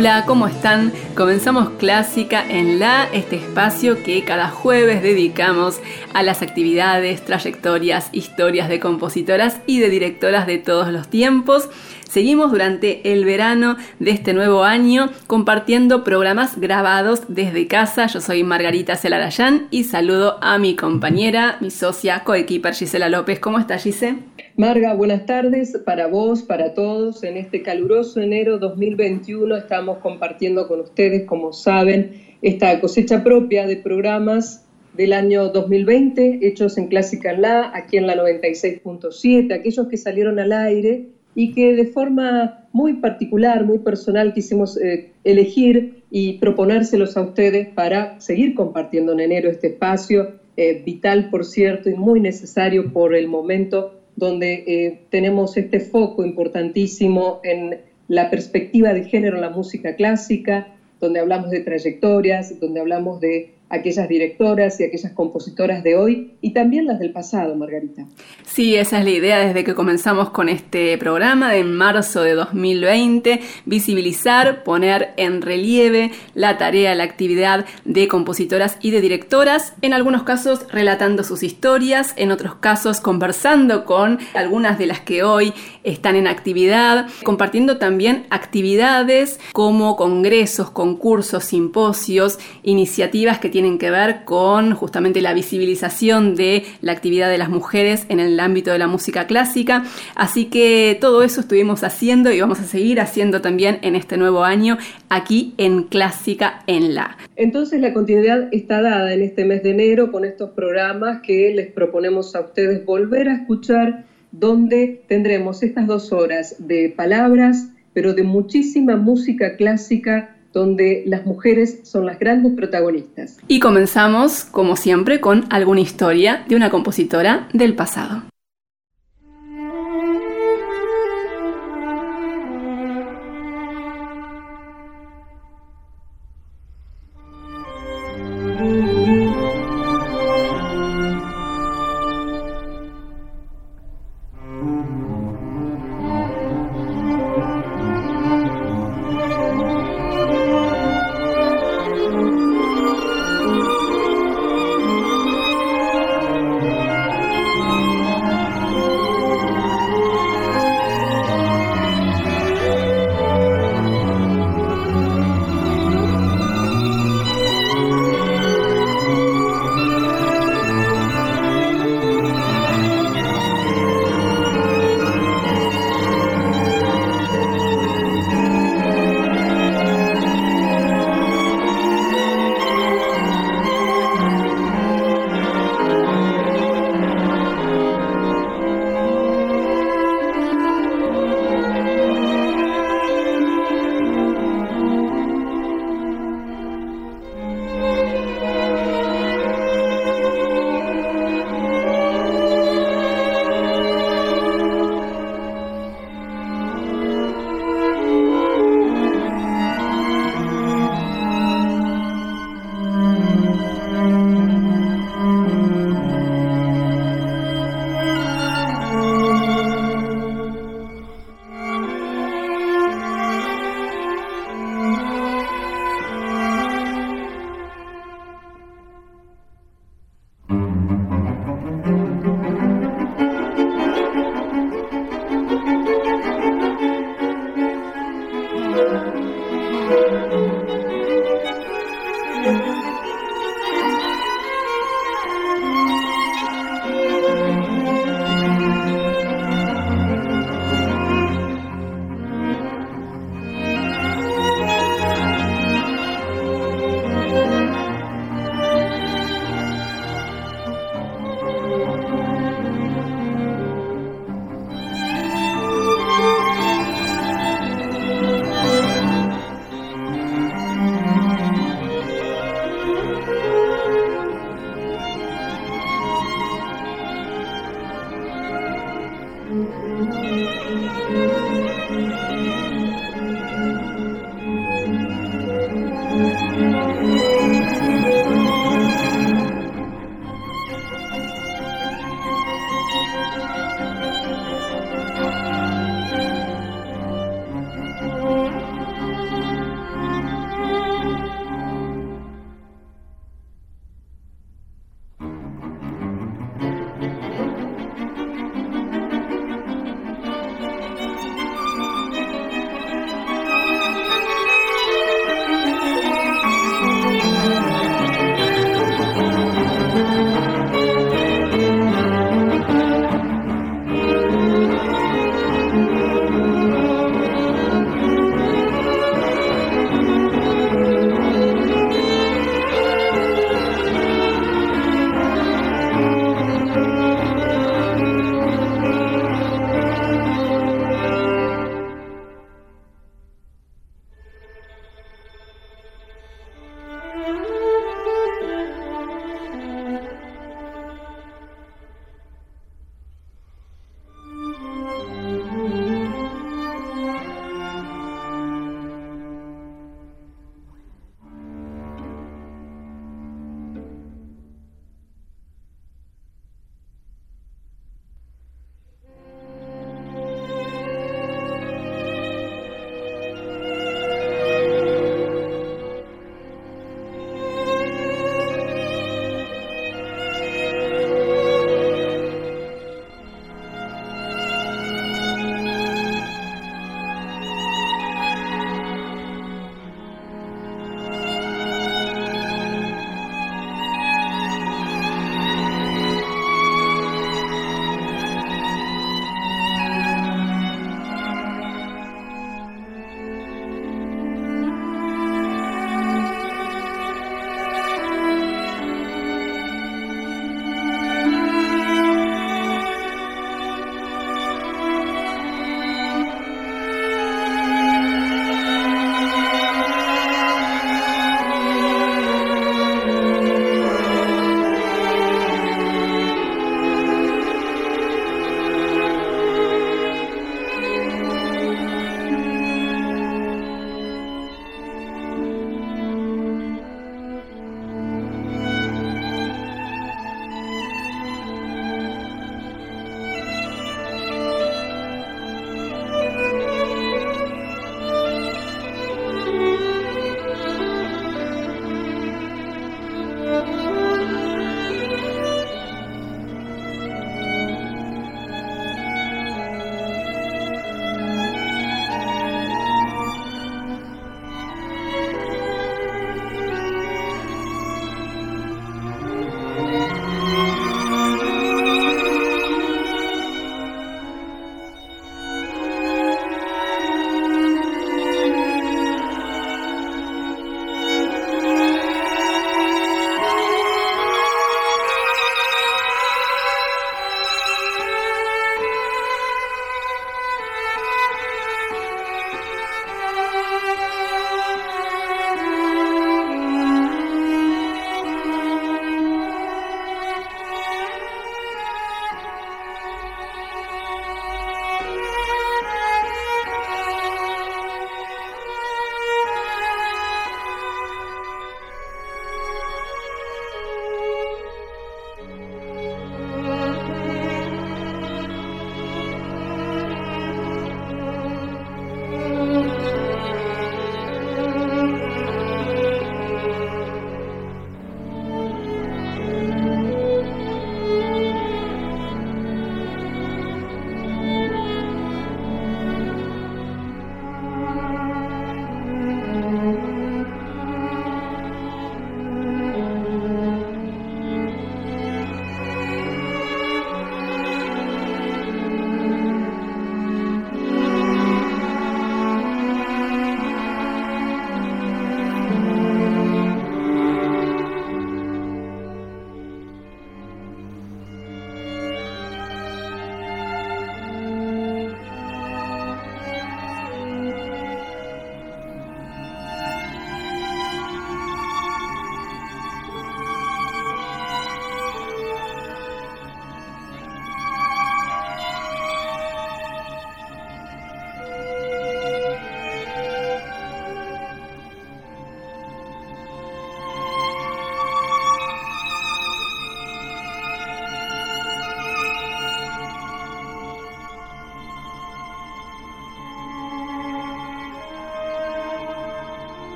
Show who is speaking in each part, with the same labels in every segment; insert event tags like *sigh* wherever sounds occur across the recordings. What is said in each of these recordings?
Speaker 1: Hola, ¿cómo están? Comenzamos Clásica en La, este espacio que cada jueves dedicamos a las actividades, trayectorias, historias de compositoras y de directoras de todos los tiempos. Seguimos durante el verano de este nuevo año compartiendo programas grabados desde casa. Yo soy Margarita Celarayán y saludo a mi compañera, mi socia, coequiper Gisela López. ¿Cómo está Gise?
Speaker 2: Marga, buenas tardes para vos, para todos. En este caluroso enero 2021 estamos compartiendo con ustedes, como saben, esta cosecha propia de programas del año 2020, hechos en Clásica La, aquí en la 96.7, aquellos que salieron al aire y que de forma muy particular, muy personal quisimos eh, elegir y proponérselos a ustedes para seguir compartiendo en enero este espacio, eh, vital por cierto y muy necesario por el momento donde eh, tenemos este foco importantísimo en la perspectiva de género en la música clásica, donde hablamos de trayectorias, donde hablamos de aquellas directoras y aquellas compositoras de hoy y también las del pasado, Margarita.
Speaker 1: Sí, esa es la idea desde que comenzamos con este programa de marzo de 2020, visibilizar, poner en relieve la tarea, la actividad de compositoras y de directoras, en algunos casos relatando sus historias, en otros casos conversando con algunas de las que hoy están en actividad, compartiendo también actividades como congresos, concursos, simposios, iniciativas que tienen tienen que ver con justamente la visibilización de la actividad de las mujeres en el ámbito de la música clásica. Así que todo eso estuvimos haciendo y vamos a seguir haciendo también en este nuevo año aquí en Clásica en la.
Speaker 2: Entonces la continuidad está dada en este mes de enero con estos programas que les proponemos a ustedes volver a escuchar donde tendremos estas dos horas de palabras, pero de muchísima música clásica donde las mujeres son las grandes protagonistas.
Speaker 1: Y comenzamos, como siempre, con alguna historia de una compositora del pasado.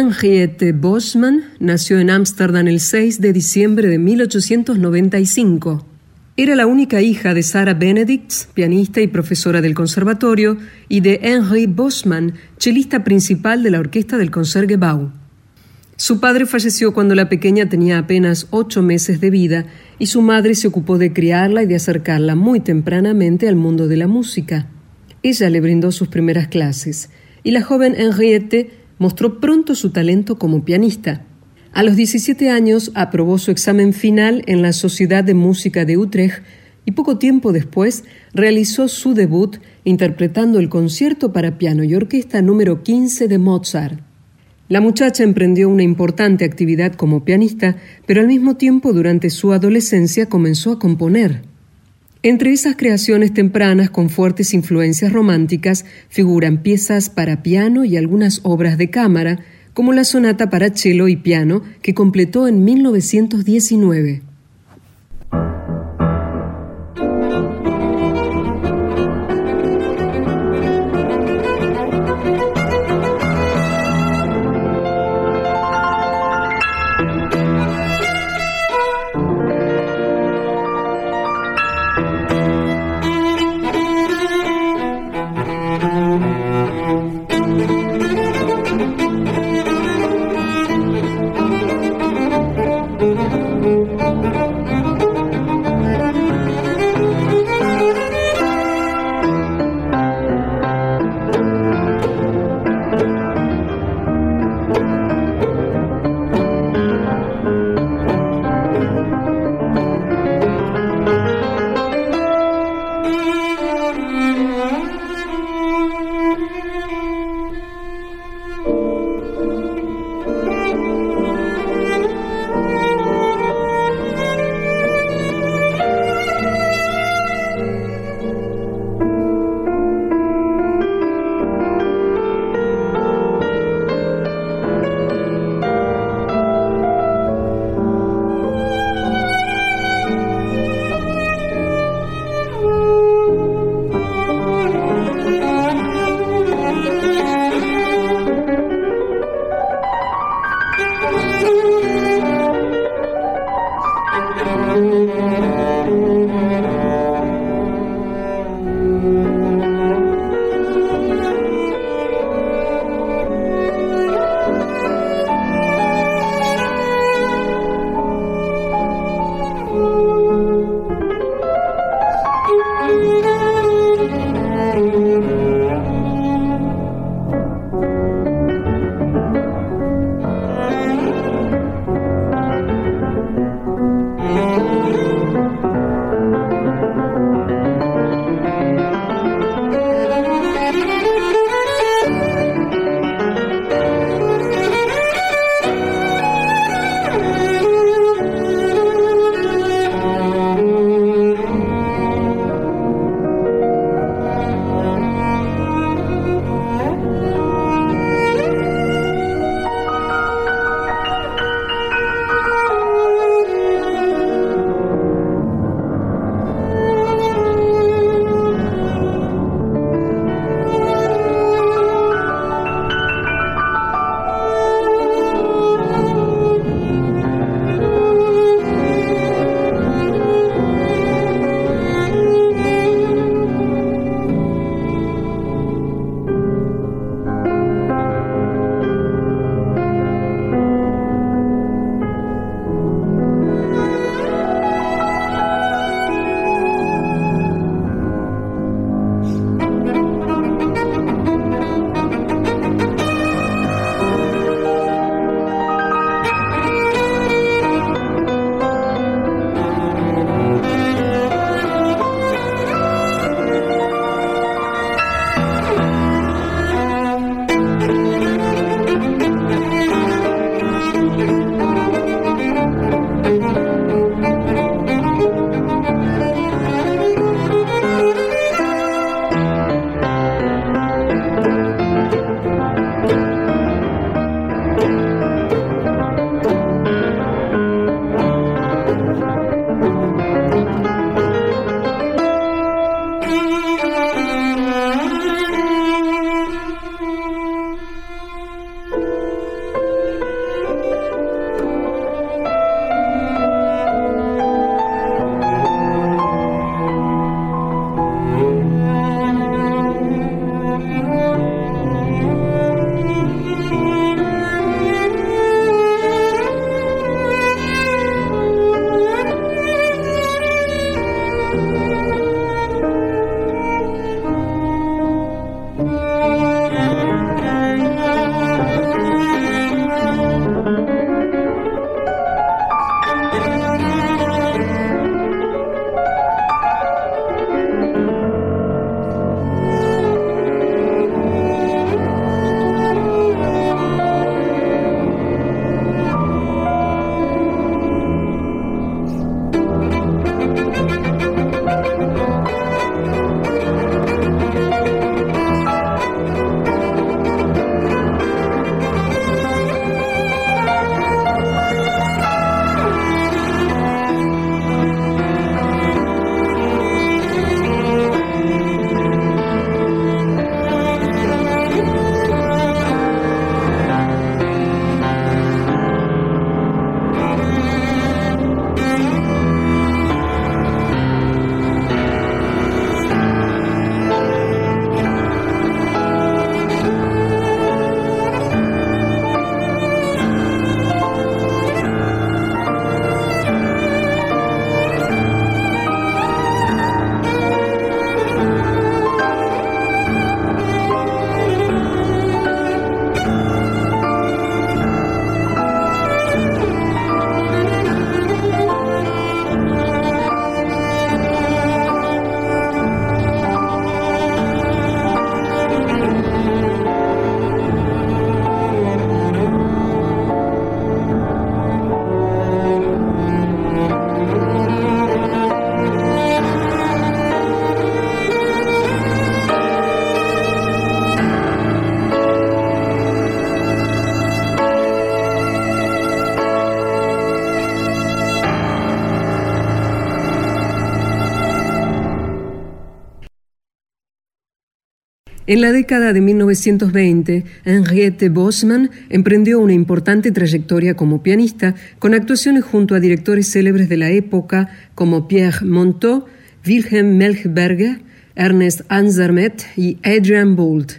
Speaker 2: Henriette Bosman nació en Ámsterdam el 6 de diciembre de 1895. Era la única hija de Sarah Benedicts, pianista y profesora del conservatorio, y de Henry Bosman, chelista principal de la orquesta del Concertgebouw. Su padre falleció cuando la pequeña tenía apenas ocho meses de vida y su madre se ocupó de criarla y de acercarla muy tempranamente al mundo de la música. Ella le brindó sus primeras clases y la joven Henriette mostró pronto su talento como pianista. A los 17 años aprobó su examen final en la Sociedad de Música de Utrecht y poco tiempo después realizó su debut interpretando el concierto para piano y orquesta número 15 de Mozart. La muchacha emprendió una importante actividad como pianista, pero al mismo tiempo durante su adolescencia comenzó a componer. Entre esas creaciones tempranas con fuertes influencias románticas figuran piezas para piano y algunas obras de cámara, como la sonata para cello y piano que completó en 1919. En la década de 1920, Henriette Bosman emprendió una importante trayectoria como pianista, con actuaciones junto a directores célebres de la época como Pierre Monteux, Wilhelm Melchberger, Ernest Ansermet y Adrian Boult.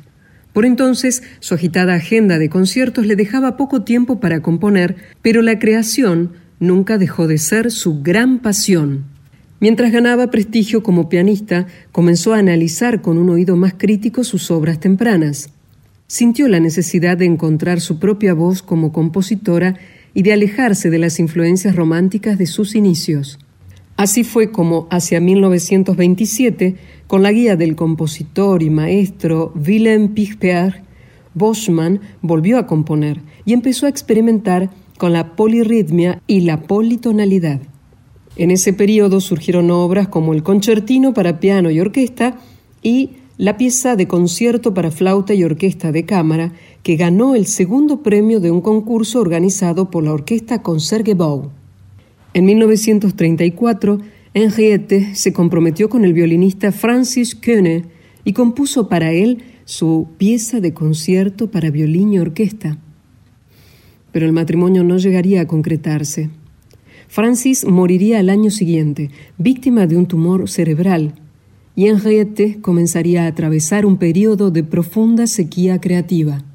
Speaker 2: Por entonces, su agitada agenda de conciertos le dejaba poco tiempo para componer, pero la creación nunca dejó de ser su gran pasión. Mientras ganaba prestigio como pianista, comenzó a analizar con un oído más crítico sus obras tempranas. Sintió la necesidad de encontrar su propia voz como compositora y de alejarse de las influencias románticas de sus inicios. Así fue como, hacia 1927, con la guía del compositor y maestro Willem Pichper, Bosman volvió a componer y empezó a experimentar con la polirritmia y la politonalidad. En ese periodo surgieron obras como el Concertino para piano y orquesta y la pieza de concierto para flauta y orquesta de cámara, que ganó el segundo premio de un concurso organizado por la orquesta Concertgebouw. En 1934, Henriette se comprometió con el violinista Francis Koene y compuso para él su pieza de concierto para violín y orquesta. Pero el matrimonio no llegaría a concretarse. Francis moriría al año siguiente, víctima de un tumor cerebral, y Henriette comenzaría a atravesar un periodo de profunda sequía creativa.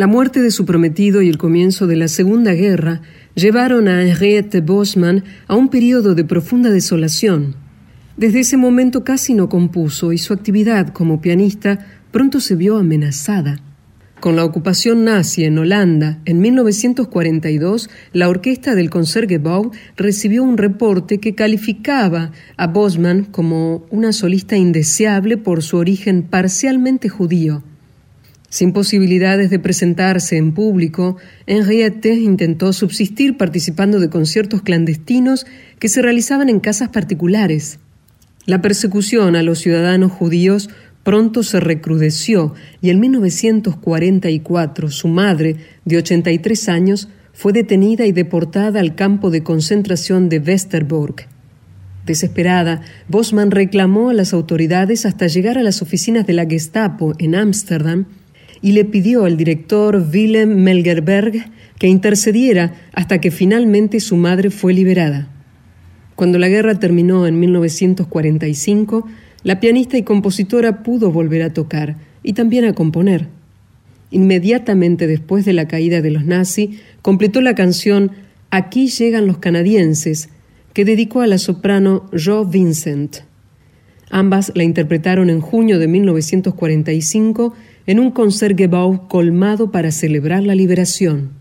Speaker 2: La muerte de su prometido y el comienzo de la Segunda Guerra llevaron a Henriette Bosman a un periodo de profunda desolación. Desde ese momento casi no compuso y su actividad como pianista pronto se vio amenazada. Con la ocupación nazi en Holanda en 1942, la orquesta del Concertgebouw recibió un reporte que calificaba a Bosman como una solista indeseable por su origen parcialmente judío. Sin posibilidades de presentarse en público, Henriette intentó subsistir participando de conciertos clandestinos que se realizaban en casas particulares. La persecución a los ciudadanos judíos pronto se recrudeció y en 1944 su madre, de 83 años, fue detenida y deportada al campo de concentración de Westerbork. Desesperada, Bosman reclamó a las autoridades hasta llegar a las oficinas de la Gestapo en Ámsterdam y le pidió al director Willem Melgerberg que intercediera hasta que finalmente su madre fue liberada. Cuando la guerra terminó en 1945, la pianista y compositora pudo volver a tocar y también a componer. Inmediatamente después de la caída de los nazis, completó la canción Aquí llegan los canadienses, que dedicó a la soprano Jo Vincent. Ambas la interpretaron en junio de 1945 en un concertgebouw colmado para celebrar la liberación.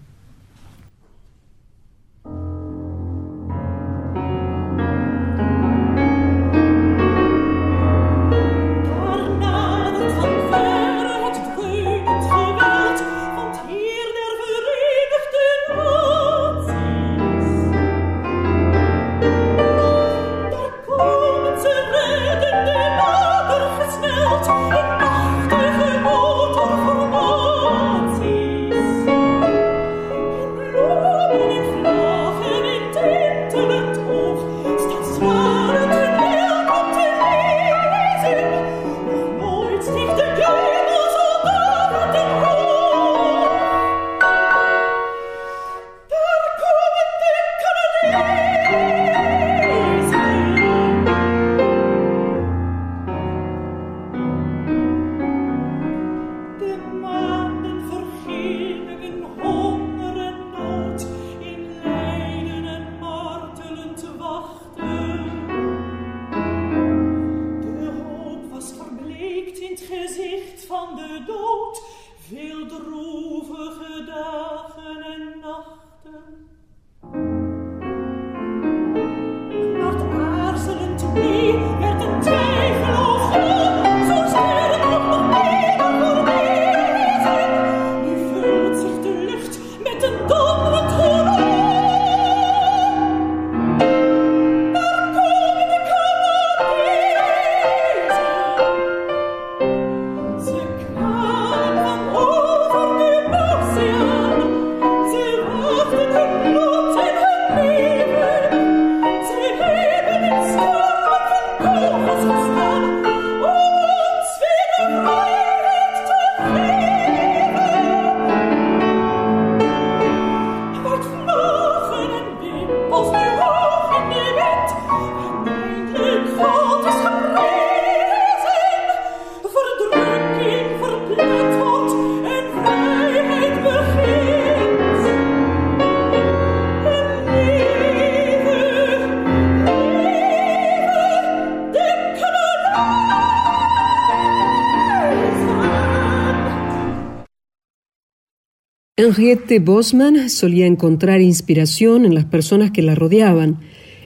Speaker 2: Henriette Bosman solía encontrar inspiración en las personas que la rodeaban.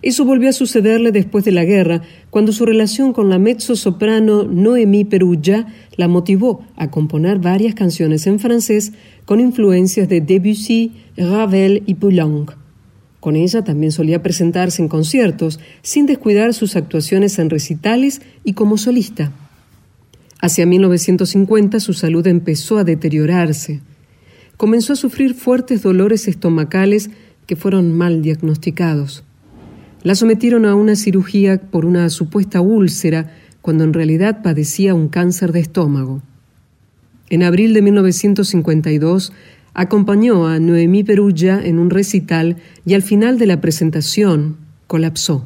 Speaker 2: Eso volvió a sucederle después de la guerra, cuando su relación con la mezzo-soprano Perugia la motivó a componer varias canciones en francés con influencias de Debussy, Ravel y Poulenc. Con ella también solía presentarse en conciertos, sin descuidar sus actuaciones en recitales y como solista. Hacia 1950 su salud empezó a deteriorarse comenzó a sufrir fuertes dolores estomacales que fueron mal diagnosticados. La sometieron a una cirugía por una supuesta úlcera cuando en realidad padecía un cáncer de estómago. En abril de 1952 acompañó a Noemí Perugia en un recital y al final de la presentación colapsó.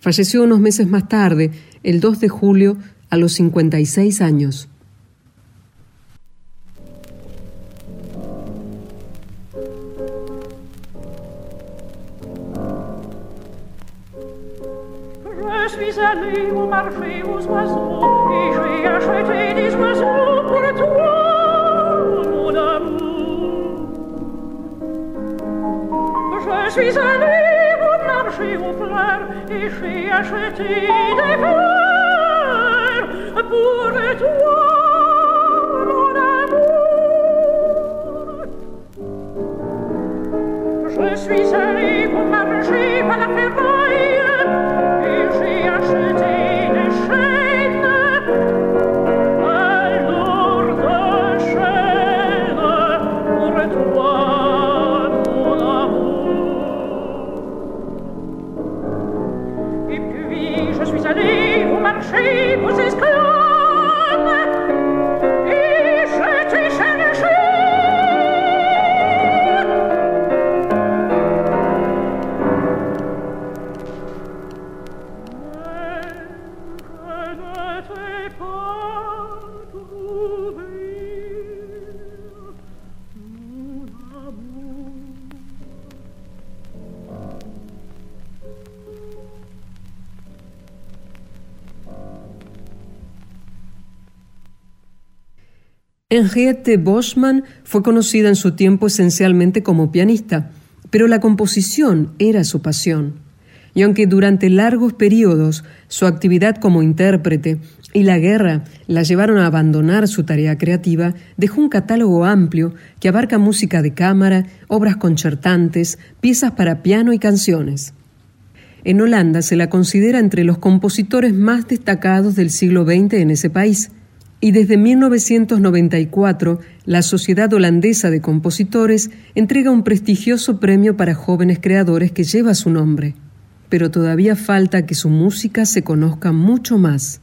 Speaker 2: Falleció unos meses más tarde, el 2 de julio, a los 56 años.
Speaker 3: Je suis allé au marché aux oiseaux et j'ai acheté des oiseaux pour toi. mon amour. Je suis allé au marché aux fleurs et j'ai acheté des fleurs pour toi, mon amour. Je suis allé au marché à la ferme.
Speaker 2: Henriette Boschmann fue conocida en su tiempo esencialmente como pianista, pero la composición era su pasión. Y aunque durante largos periodos su actividad como intérprete y la guerra la llevaron a abandonar su tarea creativa, dejó un catálogo amplio que abarca música de cámara, obras concertantes, piezas para piano y canciones. En Holanda se la considera entre los compositores más destacados del siglo XX en ese país y desde 1994 la Sociedad Holandesa de Compositores entrega un prestigioso premio para jóvenes creadores que lleva su nombre. Pero todavía falta que su música se conozca mucho más.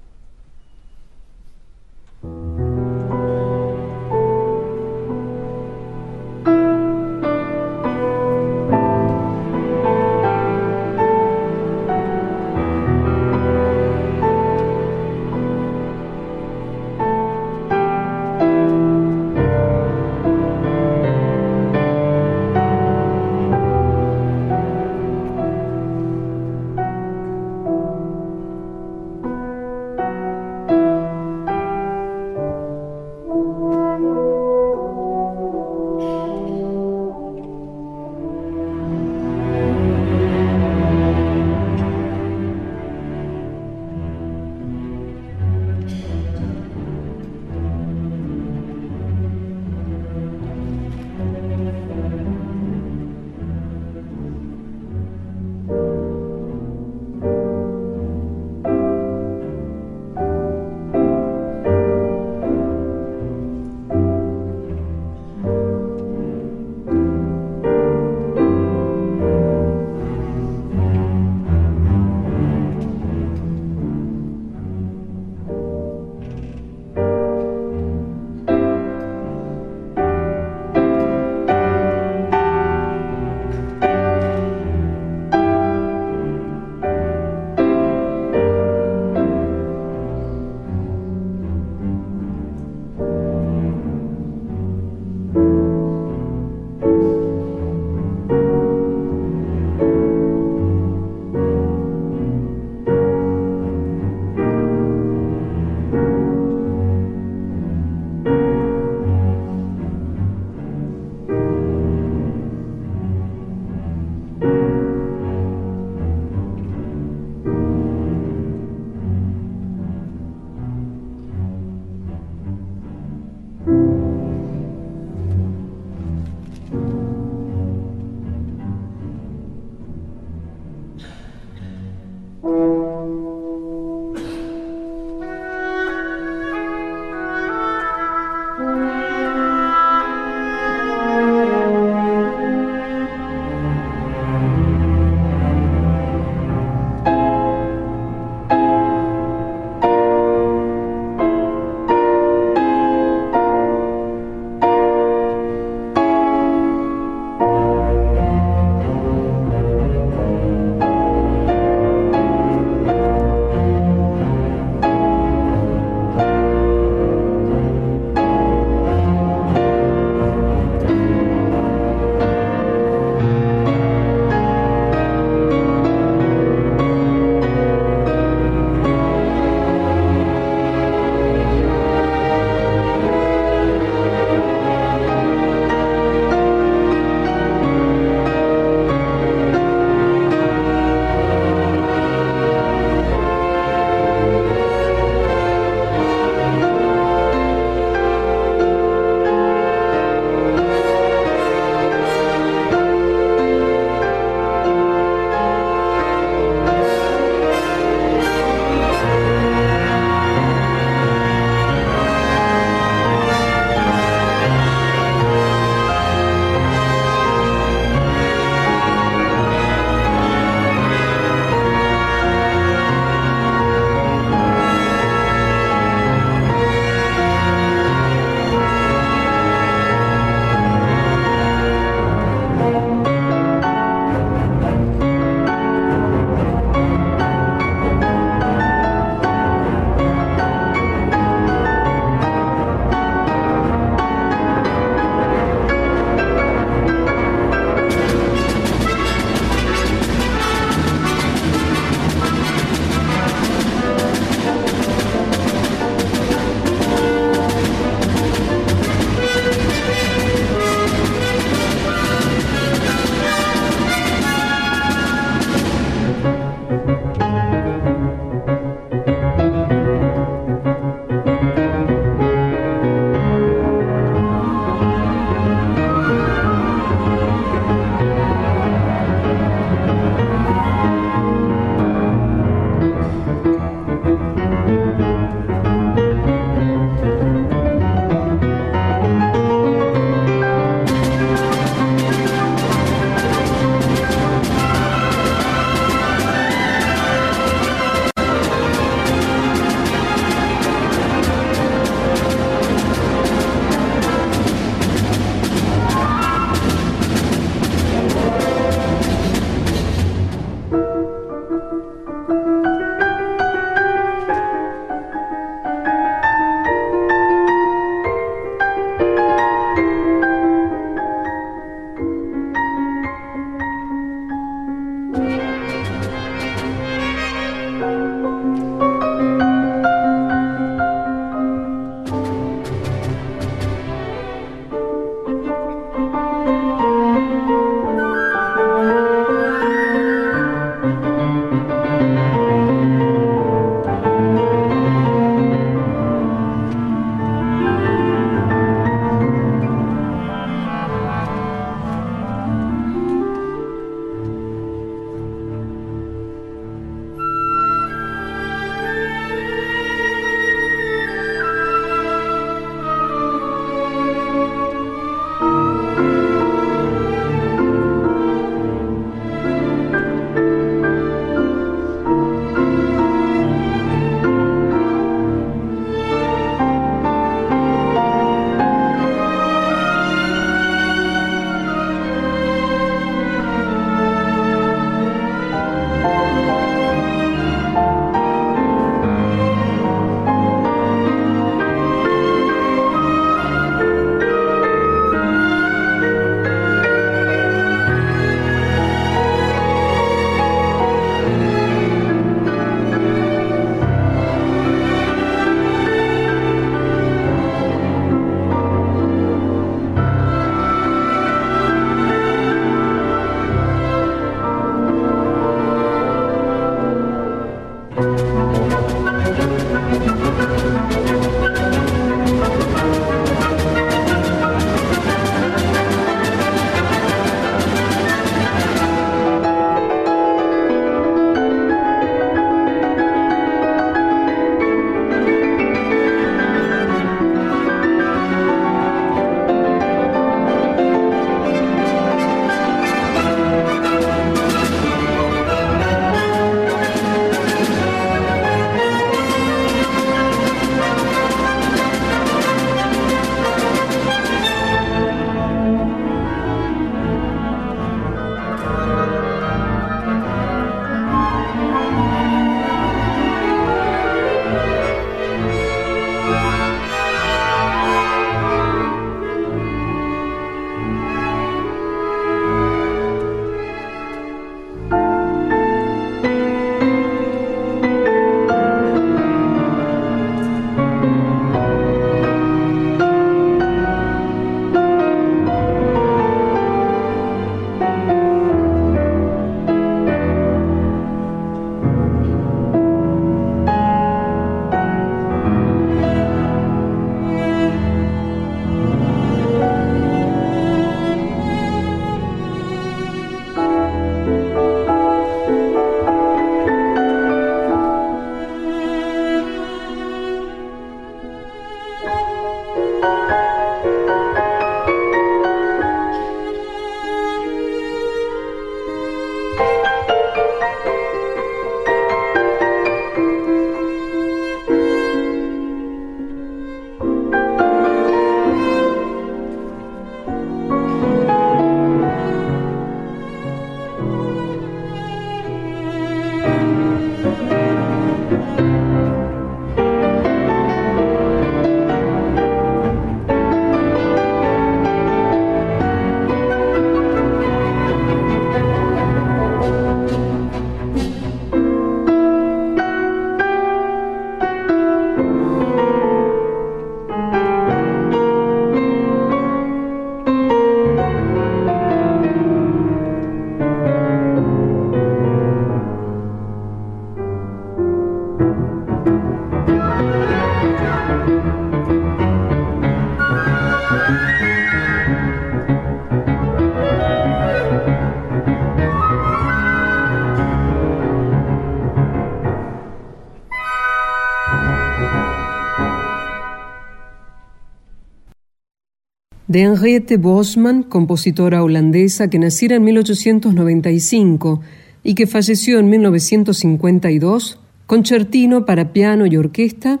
Speaker 2: De Henriette Bosman, compositora holandesa que naciera en 1895 y que falleció en 1952, concertino para piano y orquesta,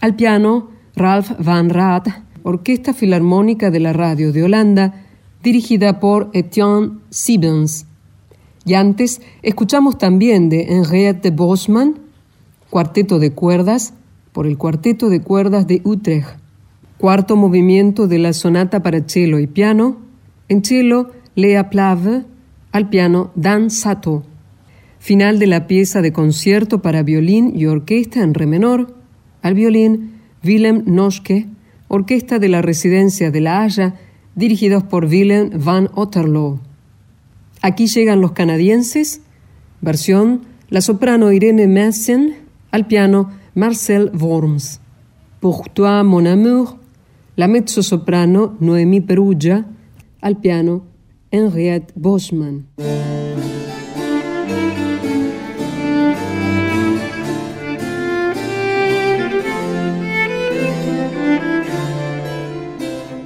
Speaker 2: al piano Ralph van Raat, Orquesta Filarmónica de la Radio de Holanda, dirigida por Etienne Siebens. Y antes escuchamos también de Henriette Bosman, Cuarteto de Cuerdas, por el Cuarteto de Cuerdas de Utrecht. Cuarto movimiento de la sonata para cello y piano. En cello, Lea Plave, al piano Dan Sato. Final de la pieza de concierto para violín y orquesta en re menor. Al violín, Willem Noschke, orquesta de la Residencia de La Haya, dirigidos por Willem van Otterloo. Aquí llegan los canadienses, versión la soprano Irene Messen, al piano Marcel Worms. Pour toi, mon amour, la mezzo-soprano Noémie Perugia, al piano Henriette Bosman.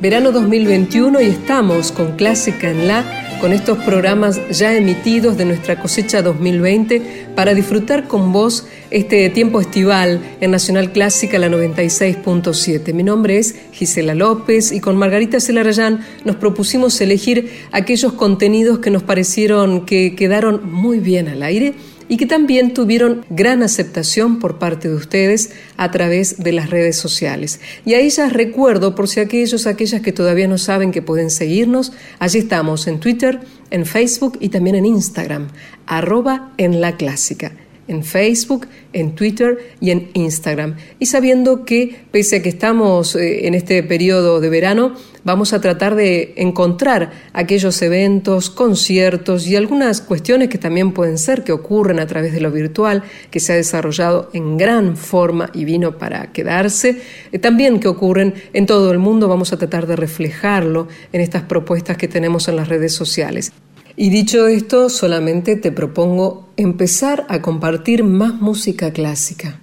Speaker 2: Verano 2021 y estamos con Clásica en La con estos programas ya emitidos de nuestra cosecha 2020 para disfrutar con vos este tiempo estival en Nacional Clásica la 96.7. Mi nombre es Gisela López y con Margarita Celarayán nos propusimos elegir aquellos contenidos que nos parecieron que quedaron muy bien al aire y que también tuvieron gran aceptación por parte de ustedes a través de las redes sociales. Y a ellas recuerdo, por si aquellos, aquellas que todavía no saben que pueden seguirnos, allí estamos en Twitter, en Facebook y también en Instagram, arroba en la clásica en Facebook, en Twitter y en Instagram. Y sabiendo que, pese a que estamos eh, en este periodo de verano, vamos a tratar de encontrar aquellos eventos, conciertos y algunas cuestiones que también pueden ser que ocurren a través de lo virtual, que se ha desarrollado en gran forma y vino para quedarse, eh, también que ocurren en todo el mundo, vamos a tratar de reflejarlo en estas propuestas que tenemos en las redes sociales. Y dicho esto, solamente te propongo empezar a compartir más música clásica.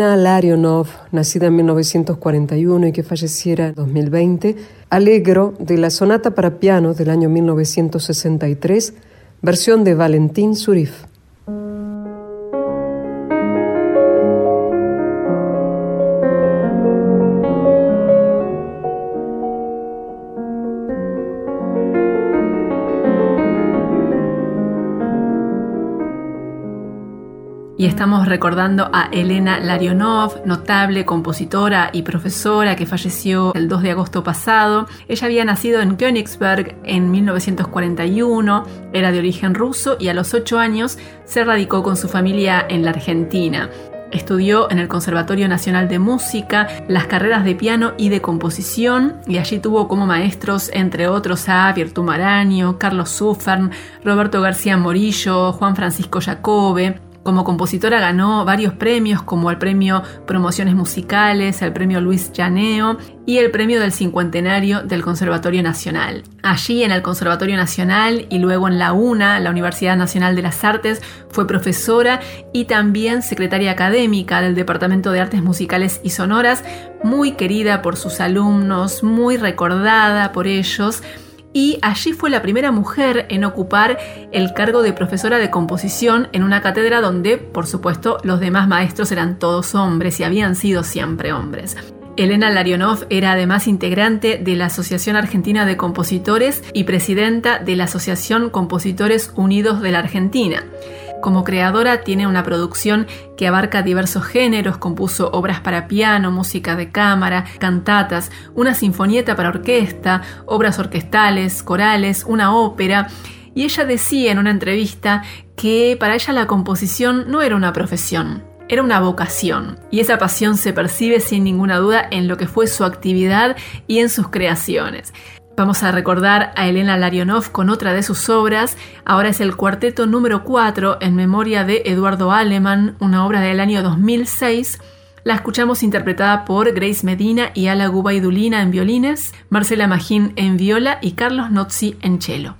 Speaker 2: Elena Larionov, nacida en 1941 y que falleciera en 2020, Alegro de la sonata para piano del año 1963, versión de Valentín Surif.
Speaker 1: Recordando a Elena Larionov, notable compositora y profesora que falleció el 2 de agosto pasado. Ella había nacido en Königsberg en 1941, era de origen ruso y a los 8 años se radicó con su familia en la Argentina. Estudió en el Conservatorio Nacional de Música las carreras de piano y de composición y allí tuvo como maestros, entre otros, a Virtu Maraño, Carlos Suffern, Roberto García Morillo, Juan Francisco Jacobe. Como compositora ganó varios premios como el premio Promociones Musicales, el premio Luis Llaneo y el premio del cincuentenario del Conservatorio Nacional. Allí en el Conservatorio Nacional y luego en la UNA, la Universidad Nacional de las Artes, fue profesora y también secretaria académica del Departamento de Artes Musicales y Sonoras, muy querida por sus alumnos, muy recordada por ellos y allí fue la primera mujer en ocupar el cargo de profesora de composición en una cátedra donde, por supuesto, los demás maestros eran todos hombres y habían sido siempre hombres. Elena Larionov era además integrante de la Asociación Argentina de Compositores y presidenta de la Asociación Compositores Unidos de la Argentina. Como creadora tiene una producción que abarca diversos géneros, compuso obras para piano, música de cámara, cantatas, una sinfonieta para orquesta, obras orquestales, corales, una ópera. Y ella decía en una entrevista que para ella la composición no era una profesión, era una vocación. Y esa pasión se percibe sin ninguna duda en lo que fue su actividad y en sus creaciones. Vamos a recordar a Elena Larionov con otra de sus obras. Ahora es el cuarteto número 4 en memoria de Eduardo Aleman, una obra del año 2006. La escuchamos interpretada por Grace Medina y Ala Gubaidulina en violines, Marcela Magín en viola y Carlos Nozzi en cello.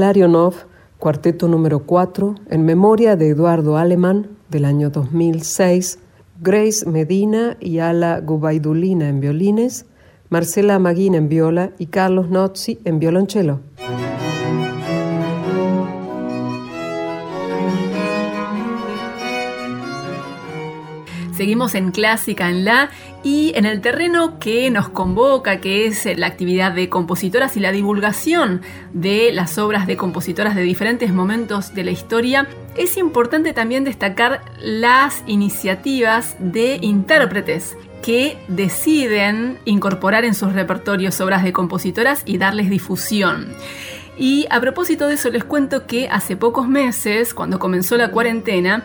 Speaker 2: Larionov, cuarteto número 4, en memoria de Eduardo Alemán, del año 2006, Grace Medina y Ala Gubaidulina en violines, Marcela Maguín en viola y Carlos Nozzi en violonchelo.
Speaker 1: Seguimos en Clásica en La y en el terreno que nos convoca, que es la actividad de compositoras y la divulgación de las obras de compositoras de diferentes momentos de la historia, es importante también destacar las iniciativas de intérpretes que deciden incorporar en sus repertorios obras de compositoras y darles difusión. Y a propósito de eso les cuento que hace pocos meses, cuando comenzó la cuarentena,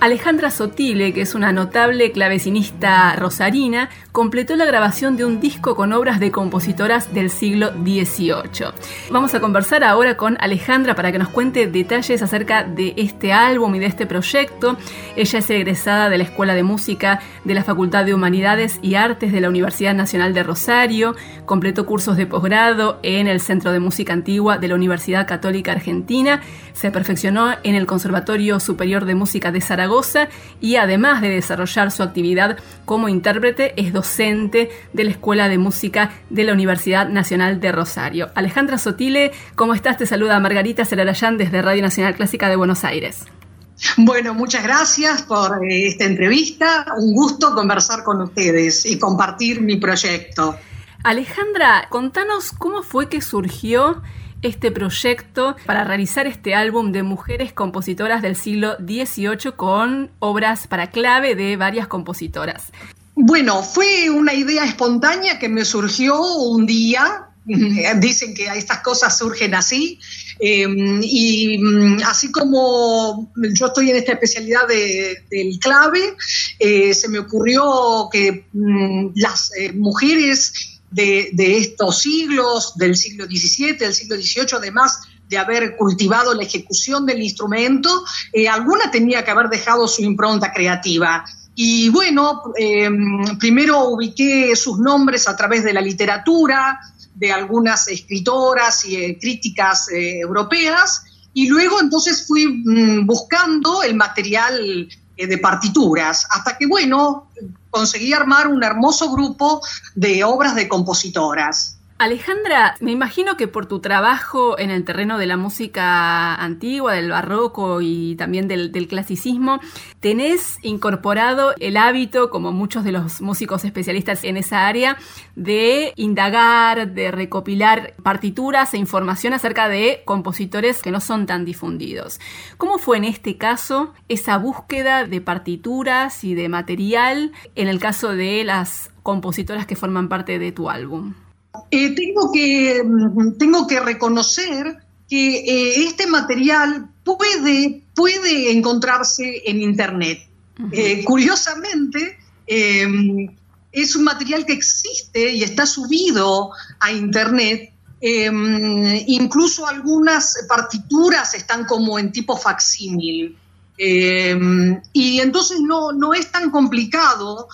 Speaker 1: Alejandra Sotile, que es una notable clavecinista rosarina, completó la grabación de un disco con obras de compositoras del siglo XVIII. Vamos a conversar ahora con Alejandra para que nos cuente detalles acerca de este álbum y de este proyecto. Ella es egresada de la Escuela de Música de la Facultad de Humanidades y Artes de la Universidad Nacional de Rosario, completó cursos de posgrado en el Centro de Música Antigua de la Universidad Católica Argentina, se perfeccionó en el Conservatorio Superior de Música de Zaragoza, y además de desarrollar su actividad como intérprete, es docente de la Escuela de Música de la Universidad Nacional de Rosario. Alejandra Sotile, ¿cómo estás? Te saluda Margarita Celarayán desde Radio Nacional Clásica de Buenos Aires.
Speaker 4: Bueno, muchas gracias por eh, esta entrevista. Un gusto conversar con ustedes y compartir mi proyecto.
Speaker 1: Alejandra, contanos cómo fue que surgió este proyecto para realizar este álbum de mujeres compositoras del siglo XVIII con obras para clave de varias compositoras.
Speaker 4: Bueno, fue una idea espontánea que me surgió un día. Dicen que estas cosas surgen así. Em, y mm, así como yo estoy en esta especialidad del clave, eh, se me ocurrió que mm, las eh, mujeres de, estos siglos, del siglo XVII, del siglo XVIII, además de haber cultivado la ejecución del instrumento, eh, alguna tenía que haber dejado su impronta creativa. Y bueno, em, primero ubiqué sus nombres a través de la literatura, de algunas escritoras y eh, críticas eh, europeas, y luego entonces fui mm, buscando el material de partituras, hasta que, bueno, conseguí armar un hermoso grupo de obras de compositoras.
Speaker 1: Alejandra, me imagino que por tu trabajo en el terreno de la música antigua, del barroco y también del, clasicismo, tenés incorporado el hábito, como muchos de los músicos especialistas en esa área, de indagar, de recopilar partituras e información acerca de compositores que no son tan difundidos. ¿Cómo fue en este caso esa búsqueda de partituras y de material en el caso de las compositoras que forman parte de tu álbum?
Speaker 4: Eh, tengo, que, mm, tengo que reconocer que eh, este material puede, puede encontrarse en Internet. Eh, curiosamente, em, es un material que existe y está subido a Internet. Em, incluso algunas partituras están como en tipo facsímil. Em, y entonces no, no es tan complicado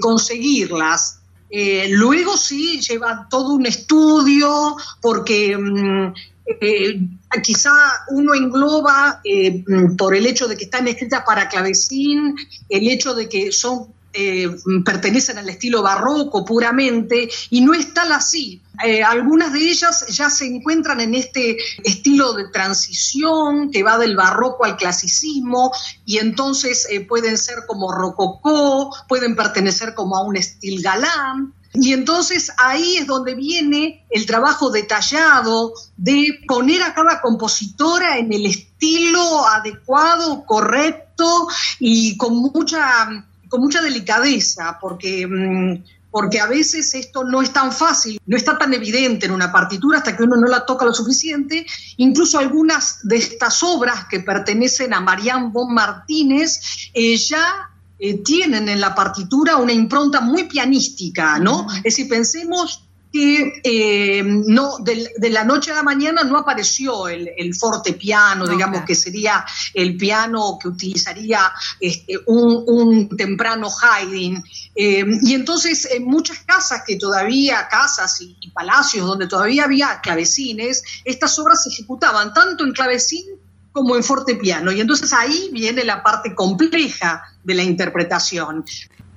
Speaker 4: conseguirlas. Eh, luego sí lleva todo un estudio porque mm, eh, quizá uno engloba eh, mm, por el hecho de que están escritas para clavecín, el hecho de que son eh, pertenecen al estilo barroco puramente y no es tal así. Eh, algunas de ellas ya se encuentran en este estilo de transición que va del barroco al clasicismo y entonces eh, pueden ser como rococó, pueden pertenecer como a un estilo galán. Y entonces ahí es donde viene el trabajo detallado de poner a cada compositora en el estilo adecuado, correcto y con mucha con mucha delicadeza, porque, mm, porque a veces esto no es tan fácil, no está tan evidente en una partitura hasta que uno no la toca lo suficiente. Incluso algunas de estas obras que pertenecen a Marianne von Martínez eh, ya eh, tienen en la partitura una impronta muy pianística, ¿no? Es decir, pensemos que eh, no, de, de, la noche a la mañana no apareció el, el fortepiano, digamos que sería el piano que utilizaría este, un, un, temprano Haydn. Eh, y entonces en muchas casas que todavía, casas y, y palacios donde todavía había clavecines, estas obras se ejecutaban tanto en clavecín como en fortepiano. Y entonces ahí viene la parte compleja de la interpretación.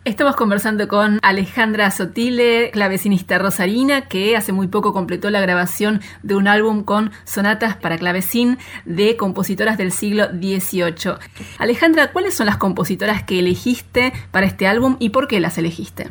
Speaker 1: Estamos conversando con Alejandra Sotile, clavecinista rosarina, que hace muy poco completó la grabación de un álbum con sonatas para clavecín de compositoras del siglo XVIII. Alejandra, ¿cuáles son las compositoras que elegiste para este álbum y por qué las elegiste?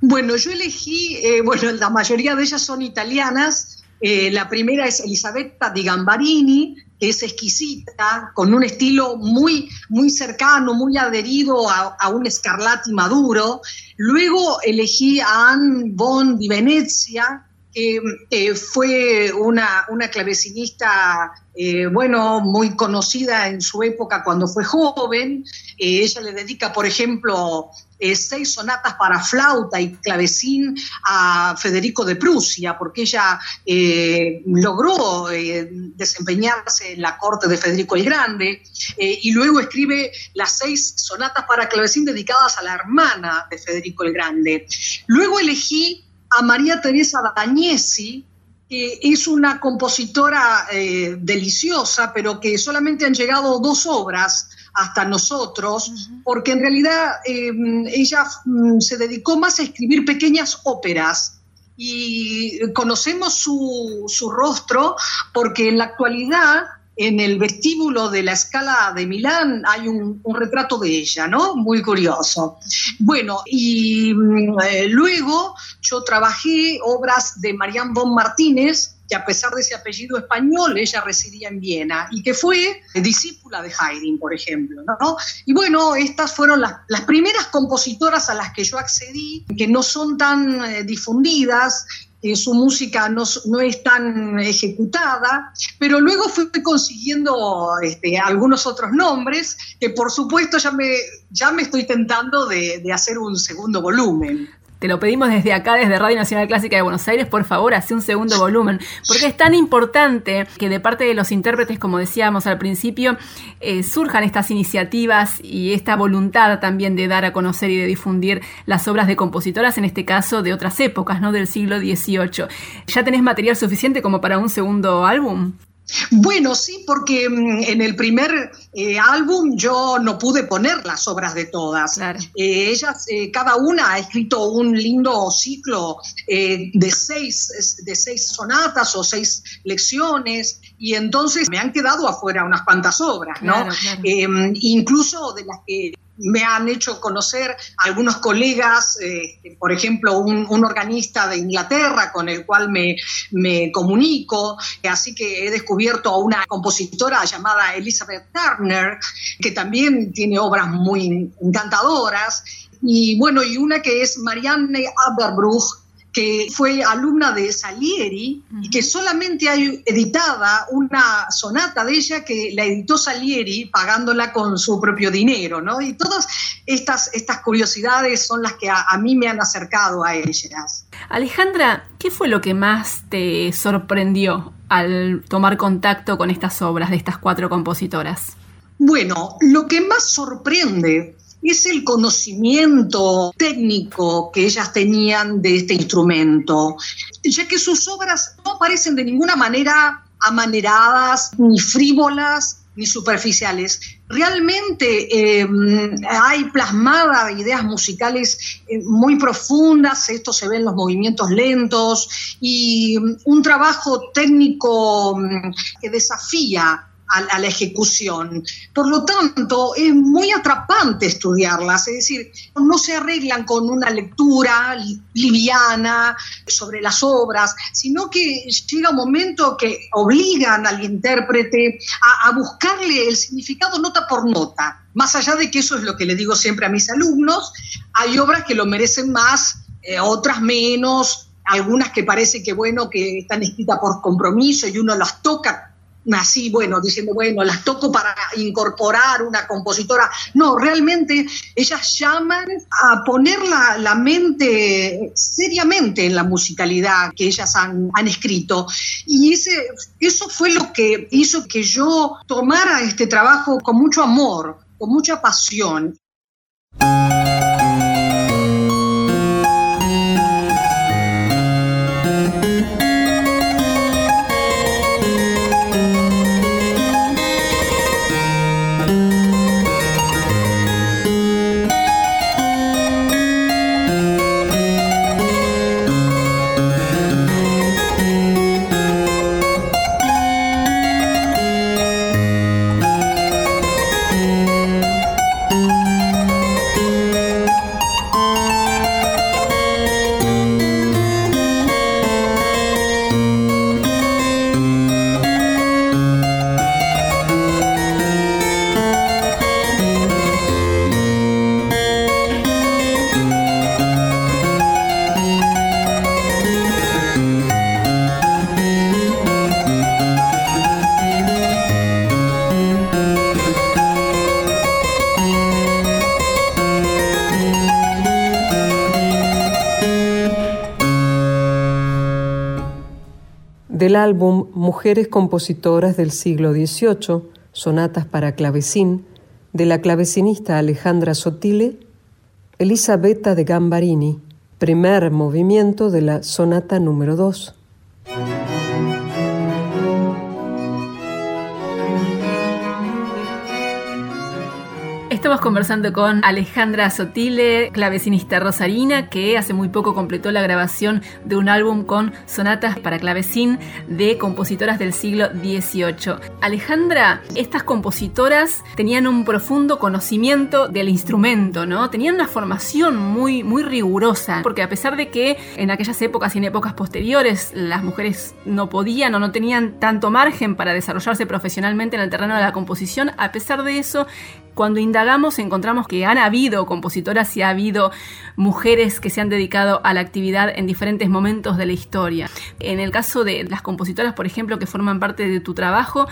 Speaker 4: Bueno, yo elegí, eh, bueno, la mayoría de ellas son italianas. Eh, la primera es Elisabetta di Gambarini, es exquisita, con un estilo muy, muy cercano, muy adherido a, a un Scarlatti maduro. Luego elegí a Anne Bon di Venezia, que eh, fue una, una clavecinista, eh, bueno, muy conocida en su época cuando fue joven. Eh, ella le dedica, por ejemplo, seis sonatas para flauta y clavecín a Federico de Prusia, porque ella logró desempeñarse en la corte de Federico el Grande, y luego escribe las seis sonatas para clavecín dedicadas a la hermana de Federico el Grande. Luego elegí a María Teresa Dagnesi, que es una compositora eh, deliciosa, pero que solamente han llegado dos obras hasta nosotros, uh -huh. porque en realidad eh, ella mm, se dedicó más a escribir pequeñas óperas y conocemos su, su rostro porque en la actualidad en el vestíbulo de la escala de Milán hay un, un, retrato de ella, ¿no? Muy curioso. Bueno, y eh, luego yo trabajé obras de Marianne von Martínez, que a pesar de ese apellido español, ella residía en Viena y que fue discípula de Haydn, por ejemplo. ¿no? Y bueno, estas fueron las, las, primeras compositoras a las que yo accedí, que no son tan eh, difundidas, eh, su música no, no, es tan ejecutada, pero luego fui consiguiendo este, algunos otros nombres que por supuesto ya me, ya me estoy tentando de, de hacer un segundo volumen.
Speaker 1: Te lo pedimos desde acá, desde Radio Nacional Clásica de Buenos Aires, por favor, hace un segundo volumen, porque es tan importante que de parte de los intérpretes, como decíamos al principio, eh, surjan estas iniciativas y esta voluntad también de dar a conocer y de difundir las obras de compositoras, en este caso de otras épocas, ¿no? Del siglo XVIII. ¿Ya tenés material suficiente como para un segundo álbum?
Speaker 4: Bueno, sí, porque en el primer eh, álbum yo no pude poner las obras de todas.
Speaker 1: Claro.
Speaker 4: Eh, ellas, eh, cada una ha escrito un lindo ciclo de, seis, de seis sonatas o seis lecciones y entonces me han quedado afuera unas cuantas obras, ¿no?
Speaker 1: Claro, claro.
Speaker 4: incluso de las que me han hecho conocer algunos colegas, eh, por ejemplo, un, organista de Inglaterra con el cual me, me, comunico, así que he descubierto a una compositora llamada Elizabeth Turner, que también tiene obras muy encantadoras, y bueno, y una que es Marianne Aberbruch, que fue alumna de Salieri y que solamente hay editada una sonata de ella que la editó Salieri pagándola con su propio dinero, ¿no? Y todas estas, estas curiosidades son las que a, a mí me han acercado a ellas.
Speaker 1: Alejandra, ¿qué fue lo que más te sorprendió al tomar contacto con estas obras de estas cuatro compositoras?
Speaker 4: Bueno, lo que más sorprende es el conocimiento técnico que ellas tenían de este instrumento, ya que sus obras no parecen de ninguna manera amaneradas, ni frívolas, ni superficiales. Realmente eh, hay plasmadas ideas musicales eh, muy profundas, esto se ve en los movimientos lentos, y un trabajo técnico mm, que desafía a, la ejecución. Por lo tanto, es muy atrapante estudiarlas, es decir, no se arreglan con una lectura liviana sobre las obras, sino que llega un momento que obligan al intérprete a, a buscarle el significado nota por nota. Más allá de que eso es lo que le digo siempre a mis alumnos, hay obras que lo merecen más, eh, otras menos, algunas que parece que bueno que están escritas por compromiso y uno las toca así, bueno, diciendo, bueno, las toco para incorporar una compositora. No, realmente ellas llaman a poner la, mente seriamente en la musicalidad que ellas han, han escrito. Y ese, eso fue lo que hizo que yo tomara este trabajo con mucho amor, con mucha pasión.
Speaker 2: Del álbum Mujeres Compositoras del siglo XVIII, Sonatas para Clavecín, de la clavecinista Alejandra Sotile, Elisabetta de Gambarini, primer movimiento de la sonata número 2.
Speaker 1: Estamos conversando con Alejandra Sotile, clavecinista rosarina, que hace muy poco completó la grabación de un álbum con sonatas para clavecín de compositoras del siglo XVIII. Alejandra, estas compositoras tenían un profundo conocimiento del instrumento, ¿no? Tenían una formación muy, muy rigurosa, porque a pesar de que en aquellas épocas y en épocas posteriores las mujeres no podían o no tenían tanto margen para desarrollarse profesionalmente en el terreno de la composición, a pesar de eso, cuando indagamos encontramos que han habido compositoras y ha habido mujeres que se han dedicado a la actividad en diferentes momentos de la historia. En el caso de las compositoras, por ejemplo, que forman parte de tu trabajo,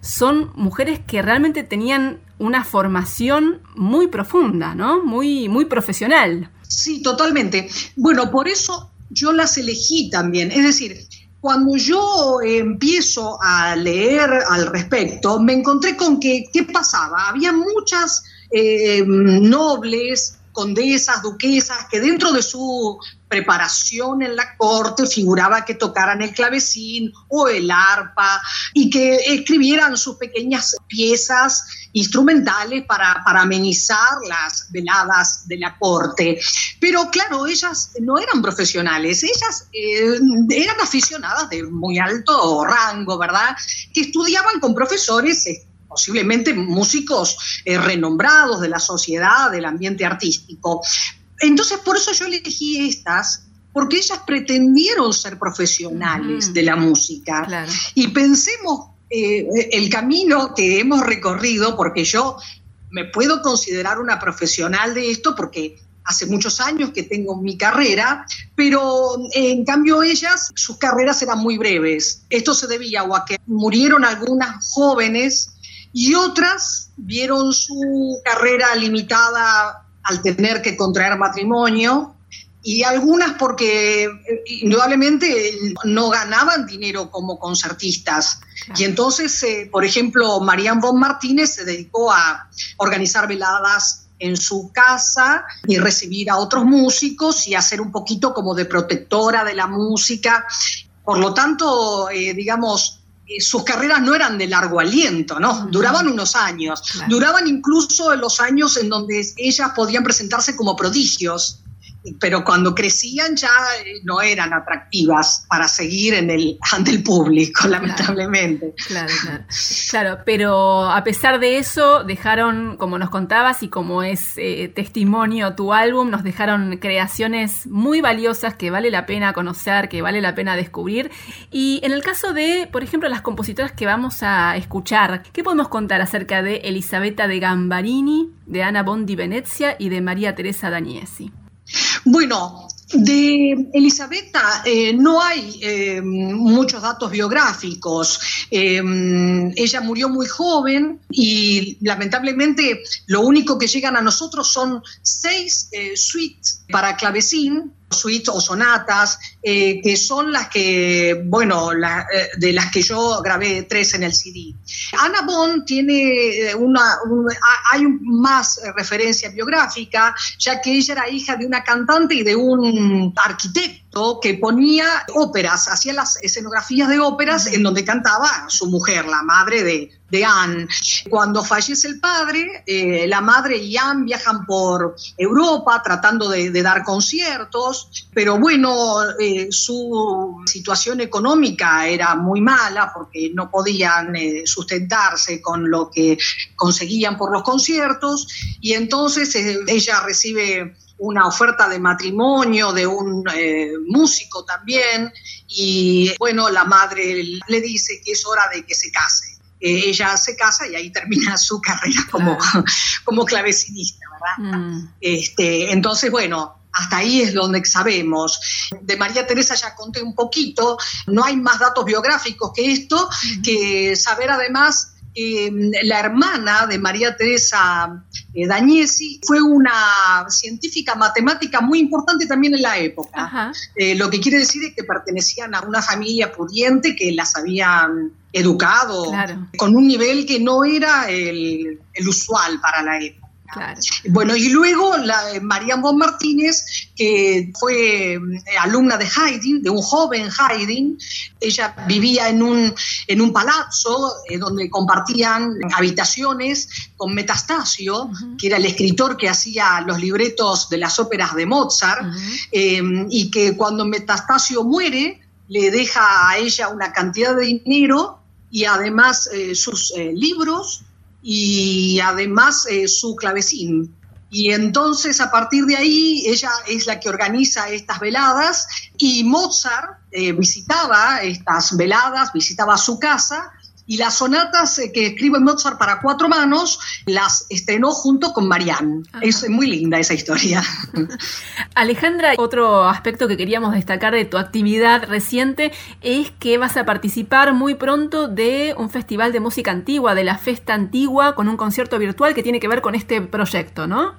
Speaker 1: son mujeres que realmente tenían una formación muy profunda, ¿no? Muy, muy profesional.
Speaker 4: Sí, totalmente. Bueno, por eso yo las elegí también. Es decir, cuando yo empiezo a leer al respecto, me encontré con que, ¿qué pasaba? Había muchas eh, nobles, condesas, duquesas, que dentro de su preparación en la corte figuraba que tocaran el clavecín o el arpa y que escribieran sus pequeñas piezas instrumentales para, para amenizar las veladas de la corte. Pero claro, ellas no eran profesionales, ellas eh, eran aficionadas de muy alto rango, ¿verdad? Que estudiaban con profesores eh, posiblemente músicos eh, renombrados de la sociedad, del ambiente artístico. Entonces, por eso yo elegí estas, porque ellas pretendieron ser profesionales de la música. Y pensemos eh, el camino que hemos recorrido, porque yo me puedo considerar una profesional de esto porque hace muchos años que tengo mi carrera, pero en cambio ellas, sus carreras eran muy breves. Esto se debía o a que murieron algunas jóvenes y otras vieron su carrera limitada al tener que contraer matrimonio y algunas porque eh, indudablemente no ganaban dinero como concertistas. Y entonces, eh, por ejemplo, Marianne von Martínez se dedicó a organizar veladas en su casa y recibir a otros músicos y hacer un poquito como de protectora de la música. Por lo tanto, eh, digamos, sus carreras no eran de largo aliento, ¿no? Duraban unos años. Duraban incluso los años en donde ellas podían presentarse como prodigios pero cuando crecían ya eh, no eran atractivas para seguir en el, *laughs* ante el público, lamentablemente.
Speaker 1: Claro, claro. Claro, pero a pesar de eso, dejaron, como nos contabas y como es eh, testimonio tu álbum, nos dejaron creaciones muy valiosas que vale la pena conocer, que vale la pena descubrir. Y en el caso de, por ejemplo, las compositoras que vamos a escuchar, ¿qué podemos contar acerca de Elisabetta de Gambarini, de Ana Bondi Venezia y de María Teresa Daniesi?
Speaker 4: Bueno, De Elisabetta eh, no hay eh, muchos datos biográficos. Eh, ella murió muy joven y lamentablemente lo único que llegan a nosotros son seis suites para clavecín suites o sonatas, eh, que son las que, bueno, eh, de las que yo grabé tres en el CD. Anna Bond tiene eh, una, hay más referencia biográfica, ya que ella era hija de una cantante y de un arquitecto que ponía óperas, hacía las escenografías de óperas en donde cantaba su mujer, la madre de, de Anne. Cuando fallece el padre, la madre y Anne viajan por Europa tratando de dar conciertos pero bueno, eh, su situación económica era muy mala porque no podían eh, sustentarse con lo que conseguían por los conciertos y entonces eh, ella recibe una oferta de matrimonio de un músico también y bueno, la madre le dice que es hora de que se case. ella se casa y ahí termina su carrera como, *laughs* como clavecinista, ¿verdad? Mm. Este, entonces, bueno, hasta ahí es donde sabemos. De María Teresa ya conté un poquito, no hay más datos biográficos que esto, que saber además que la hermana de María Teresa eh, Dañesi fue una científica matemática muy importante también en la época. Eh, lo que quiere decir es que pertenecían a una familia pudiente que las habían educado con un nivel que no era el usual para la época. Bueno, y luego la, eh, María Bon Martínez, que fue eh, alumna de Haydn, de un joven Haydn, ella vivía en un, en un palazzo eh, donde compartían habitaciones con Metastasio, que era el escritor que hacía los libretos de las óperas de Mozart, y que cuando Metastasio muere, le deja a ella una cantidad de dinero y además sus libros y además eh, su clavecín. Y entonces a partir de ahí ella es la que organiza estas veladas y Mozart eh, visitaba estas veladas, visitaba su casa y las sonatas eh, que escribe Mozart para cuatro manos las estrenó junto con Marianne. Es muy linda esa historia. *laughs*
Speaker 1: Alejandra, otro aspecto que queríamos destacar de tu actividad reciente es que vas a participar muy pronto de un festival de música antigua, de la Festa Antigua, con un concierto virtual que tiene que ver con este proyecto, ¿no?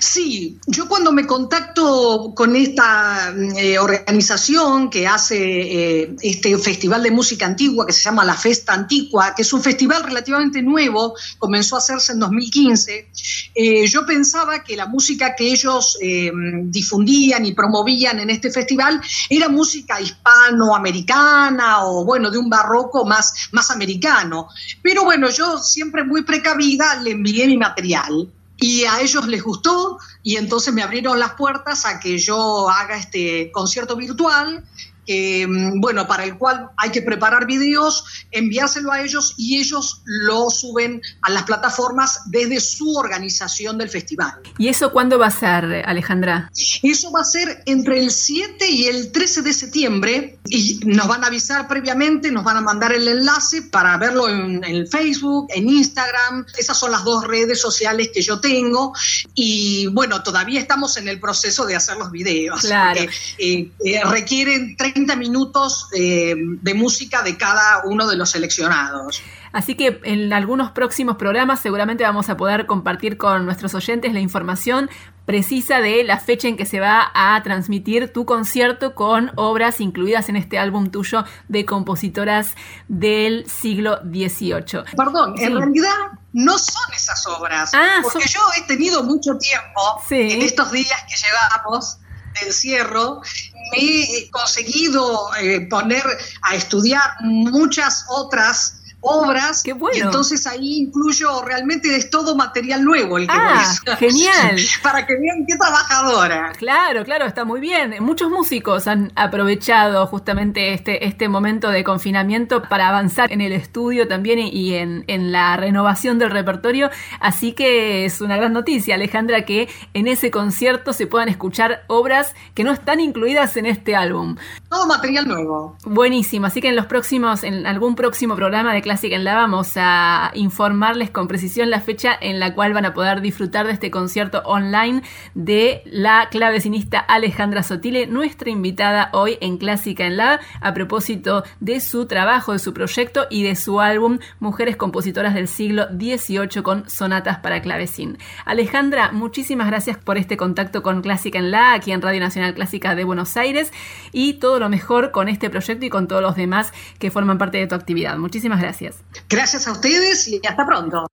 Speaker 4: Sí, yo cuando me contacto con esta eh, organización que hace eh, este festival de música antigua que se llama La Festa Antigua, que es un festival relativamente nuevo, comenzó a hacerse en 2015, eh, yo pensaba que la música que ellos difundían y promovían en este festival era música hispanoamericana o bueno, de un barroco más, más americano. Pero bueno, yo siempre muy precavida le envié mi material y a ellos les gustó y entonces me abrieron las puertas a que yo haga este concierto virtual Mm, bueno, para el cual hay que preparar videos, enviárselo a ellos y ellos lo suben a las plataformas desde su organización del festival.
Speaker 1: ¿Y eso cuándo va a ser, Alejandra?
Speaker 4: Eso va a ser entre el 7 y el 13 de septiembre y nos van a avisar previamente, nos van a mandar el enlace para verlo en, el Facebook, en Instagram. Esas son las dos redes sociales que yo tengo y bueno, todavía estamos en el proceso de hacer los videos.
Speaker 1: Claro.
Speaker 4: Porque, eh, eh, requieren 30 minutos eh, de música de cada uno de los seleccionados.
Speaker 1: Así que en algunos próximos programas seguramente vamos a poder compartir con nuestros oyentes la información precisa de la fecha en que se va a transmitir tu concierto con obras incluidas en este álbum tuyo de compositoras del siglo XVIII.
Speaker 4: Perdón, en realidad no son esas obras, ah, porque yo he tenido mucho tiempo en estos días que llevamos encierro, me he conseguido eh, poner a estudiar muchas otras obras.
Speaker 1: Qué bueno.
Speaker 4: Y entonces ahí incluyo realmente es todo material nuevo el que ah,
Speaker 1: Genial. *laughs*
Speaker 4: Para que vean qué trabajadora.
Speaker 1: Claro, claro, está muy bien. Muchos músicos han aprovechado justamente este, este momento de confinamiento para avanzar en el estudio también y en, en la renovación del repertorio. Así que es una gran noticia, Alejandra, que en ese concierto se puedan escuchar obras que no están incluidas en este álbum.
Speaker 4: Todo material nuevo.
Speaker 1: Buenísimo. Así que en los próximos, en algún próximo programa de Clásica en la vamos a informarles con precisión la fecha en la cual van a poder disfrutar de este concierto online de la clavecinista Alejandra Sotile, nuestra invitada hoy en Clásica en la a propósito de su trabajo, de su proyecto y de su álbum Mujeres Compositoras del Siglo XVIII con sonatas para clavecín. Alejandra, muchísimas gracias por este contacto con Clásica en la aquí en Radio Nacional Clásica de Buenos Aires y todo lo mejor con este proyecto y con todos los demás que forman parte de tu actividad. Muchísimas gracias.
Speaker 4: Gracias a ustedes y hasta pronto.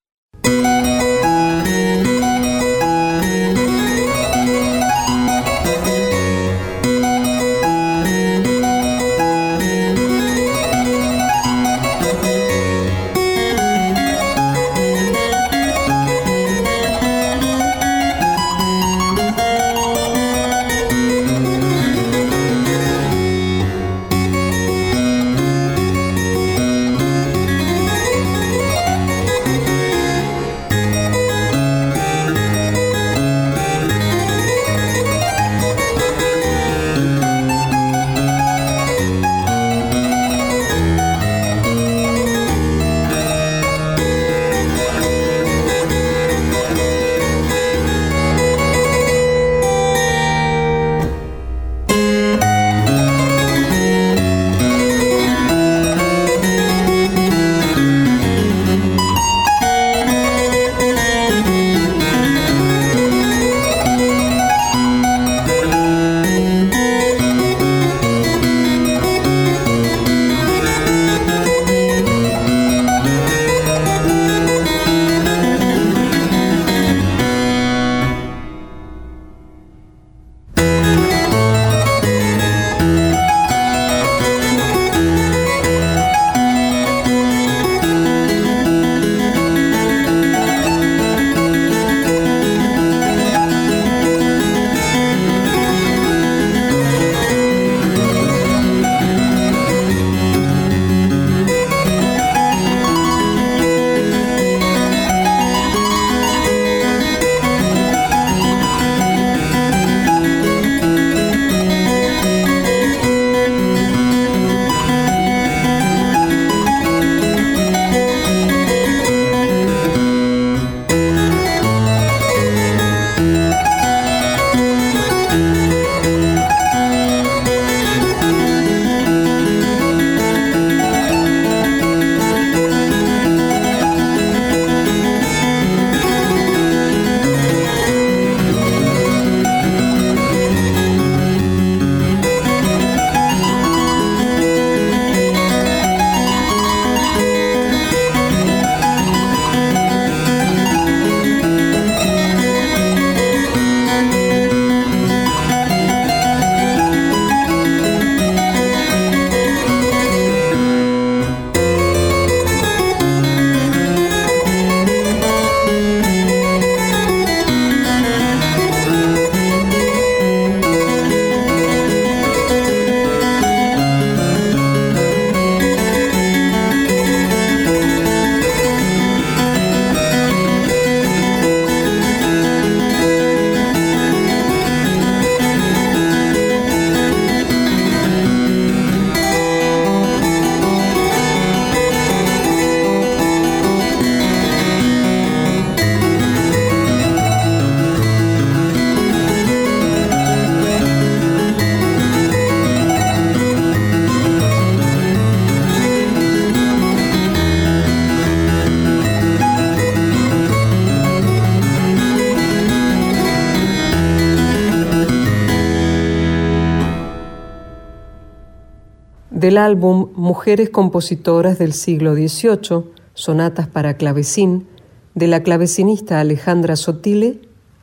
Speaker 2: Del álbum Mujeres Compositoras del siglo XVIII, Sonatas para Clavecín, de la clavecinista Alejandra Sotile,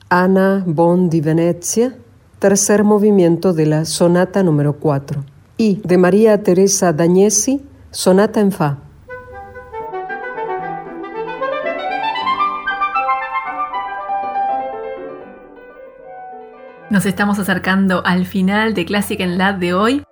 Speaker 2: Ana Bon di Venezia, tercer movimiento de la Sonata número 4, y de María Teresa Dagnesi, Sonata en Fa.
Speaker 1: Nos estamos acercando al final de Classic en Lab de hoy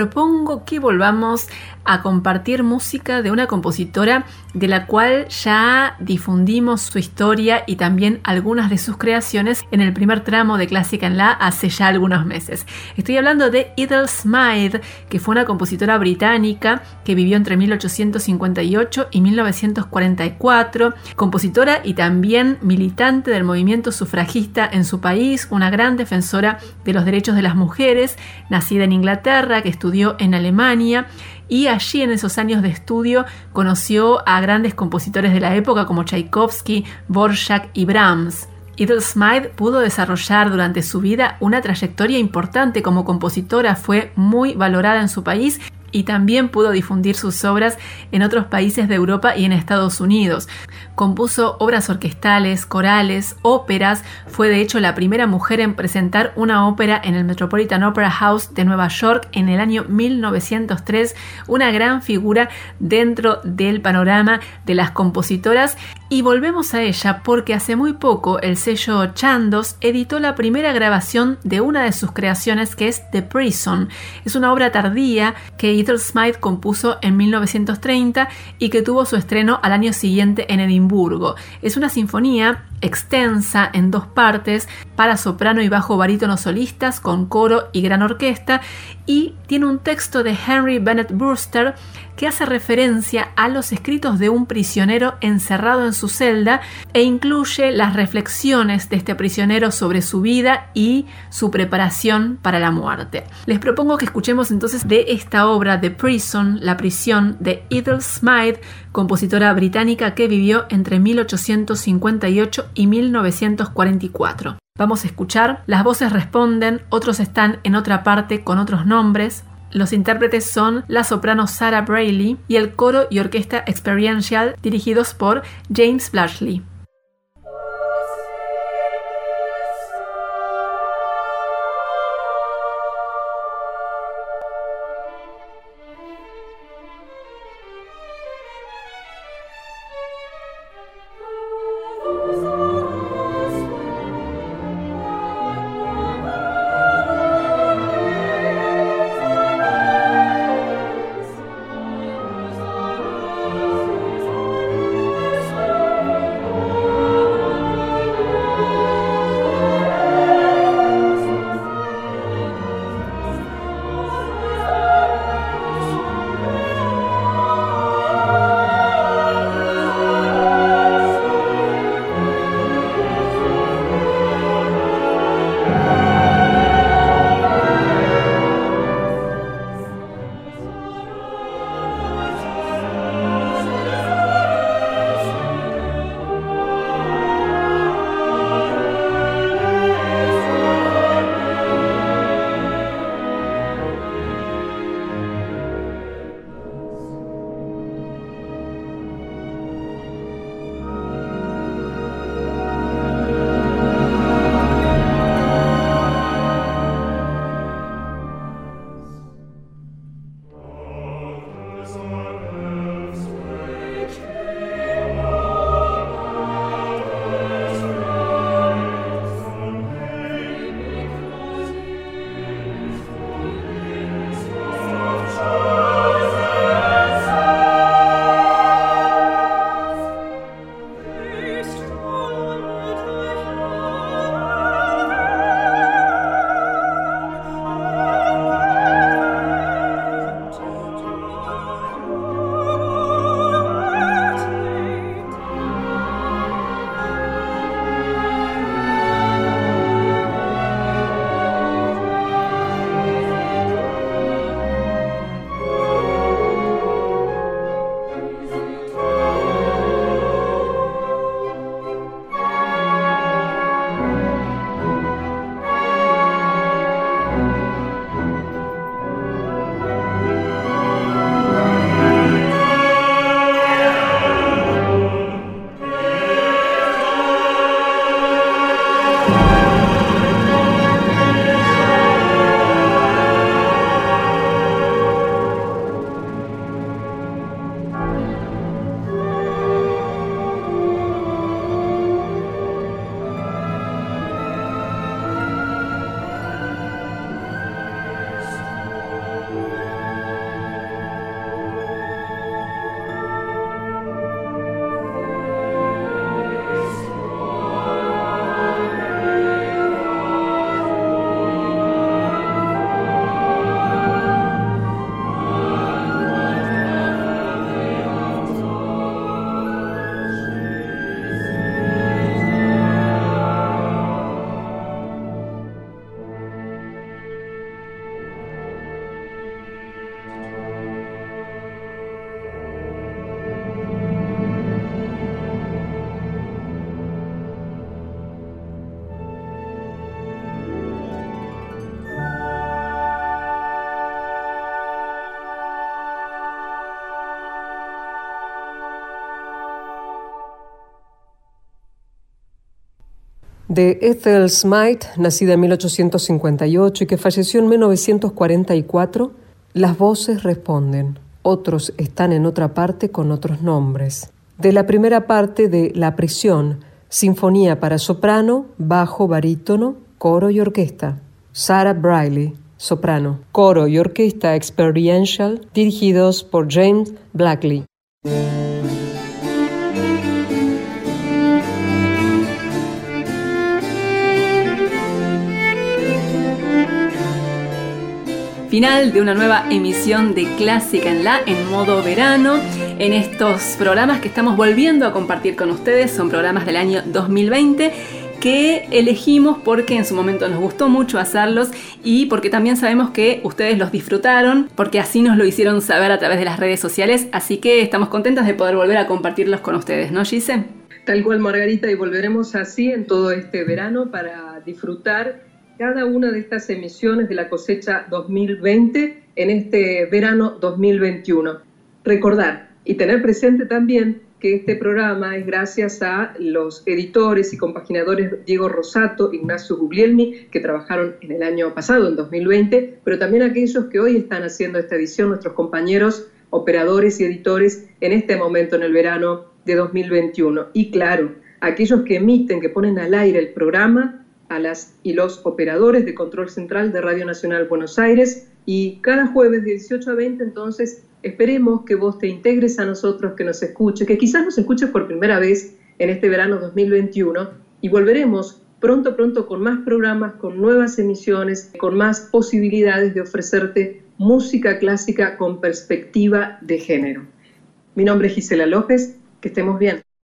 Speaker 1: propongo que volvamos a compartir música de una compositora de la cual ya difundimos su historia y también algunas de sus creaciones en el primer tramo de Clásica en La hace ya algunos meses. Estoy hablando de Edel Smythe, que fue una compositora británica que vivió entre 1858 y 1944, compositora y también militante del movimiento sufragista en su país, una gran defensora de los derechos de las mujeres, nacida en Inglaterra, que estudió en Alemania y allí en esos años de estudio conoció a grandes compositores de la época como Tchaikovsky, Borjak y Brahms. Edel Smythe pudo desarrollar durante su vida una trayectoria importante como compositora, fue muy valorada en su país y también pudo difundir sus obras en otros países de Europa y en Estados Unidos. Compuso obras orquestales, corales, óperas, fue de hecho la primera mujer en presentar una ópera en el Metropolitan Opera House de Nueva York en el año 1903, una gran figura dentro del panorama de las compositoras y volvemos a ella porque hace muy poco el sello Chandos editó la primera grabación de una de sus creaciones que es The Prison. Es una obra tardía que Ethel Smythe compuso en 1930 y que tuvo su estreno al año siguiente en Edimburgo. Es una sinfonía extensa en dos partes para soprano y bajo barítono solistas con coro y gran orquesta y tiene un texto de Henry Bennett Brewster que hace referencia a los escritos de un prisionero encerrado en su celda e incluye las reflexiones de este prisionero sobre su vida y su preparación para la muerte. Les propongo que escuchemos entonces de esta obra The Prison, La prisión de Ethel Smythe, compositora británica que vivió entre 1858 y 1944. Vamos a escuchar, las voces responden, otros están en otra parte con otros nombres, los intérpretes son la soprano Sarah Brayley y el coro y orquesta experiential dirigidos por James Blashley.
Speaker 5: De Ethel Smythe, nacida en 1858 y que falleció en 1944, las voces responden, otros están en otra parte con otros nombres. De la primera parte de La prisión, sinfonía para soprano, bajo, barítono, coro y orquesta. Sarah Briley, soprano. Coro y orquesta experiential dirigidos por James Blackley.
Speaker 1: Final de una nueva emisión de Clásica en la en modo verano. En estos programas que estamos volviendo a compartir con ustedes, son programas del año 2020 que elegimos porque en su momento nos gustó mucho hacerlos y porque también sabemos que ustedes los disfrutaron, porque así nos lo hicieron saber a través de las redes sociales, así que estamos contentas de poder volver a compartirlos con ustedes, ¿no, Gise?
Speaker 2: Tal cual, Margarita, y volveremos así en todo este verano para disfrutar cada una de estas emisiones de la cosecha 2020 en este verano 2021. Recordar y tener presente también que este programa es gracias a los editores y compaginadores Diego Rosato, Ignacio Guglielmi, que trabajaron en el año pasado, en 2020, pero también a aquellos que hoy están haciendo esta edición, nuestros compañeros operadores y editores en este momento en el verano de 2021. Y claro, aquellos que emiten, que ponen al aire el programa a las y los operadores de control central de Radio Nacional Buenos Aires y cada jueves de 18 a 20 entonces esperemos que vos te integres a nosotros, que nos escuches, que quizás nos escuches por primera vez en este verano 2021 y volveremos pronto, pronto con más programas, con nuevas emisiones, con más posibilidades de ofrecerte música clásica con perspectiva de género. Mi nombre es Gisela López, que estemos bien.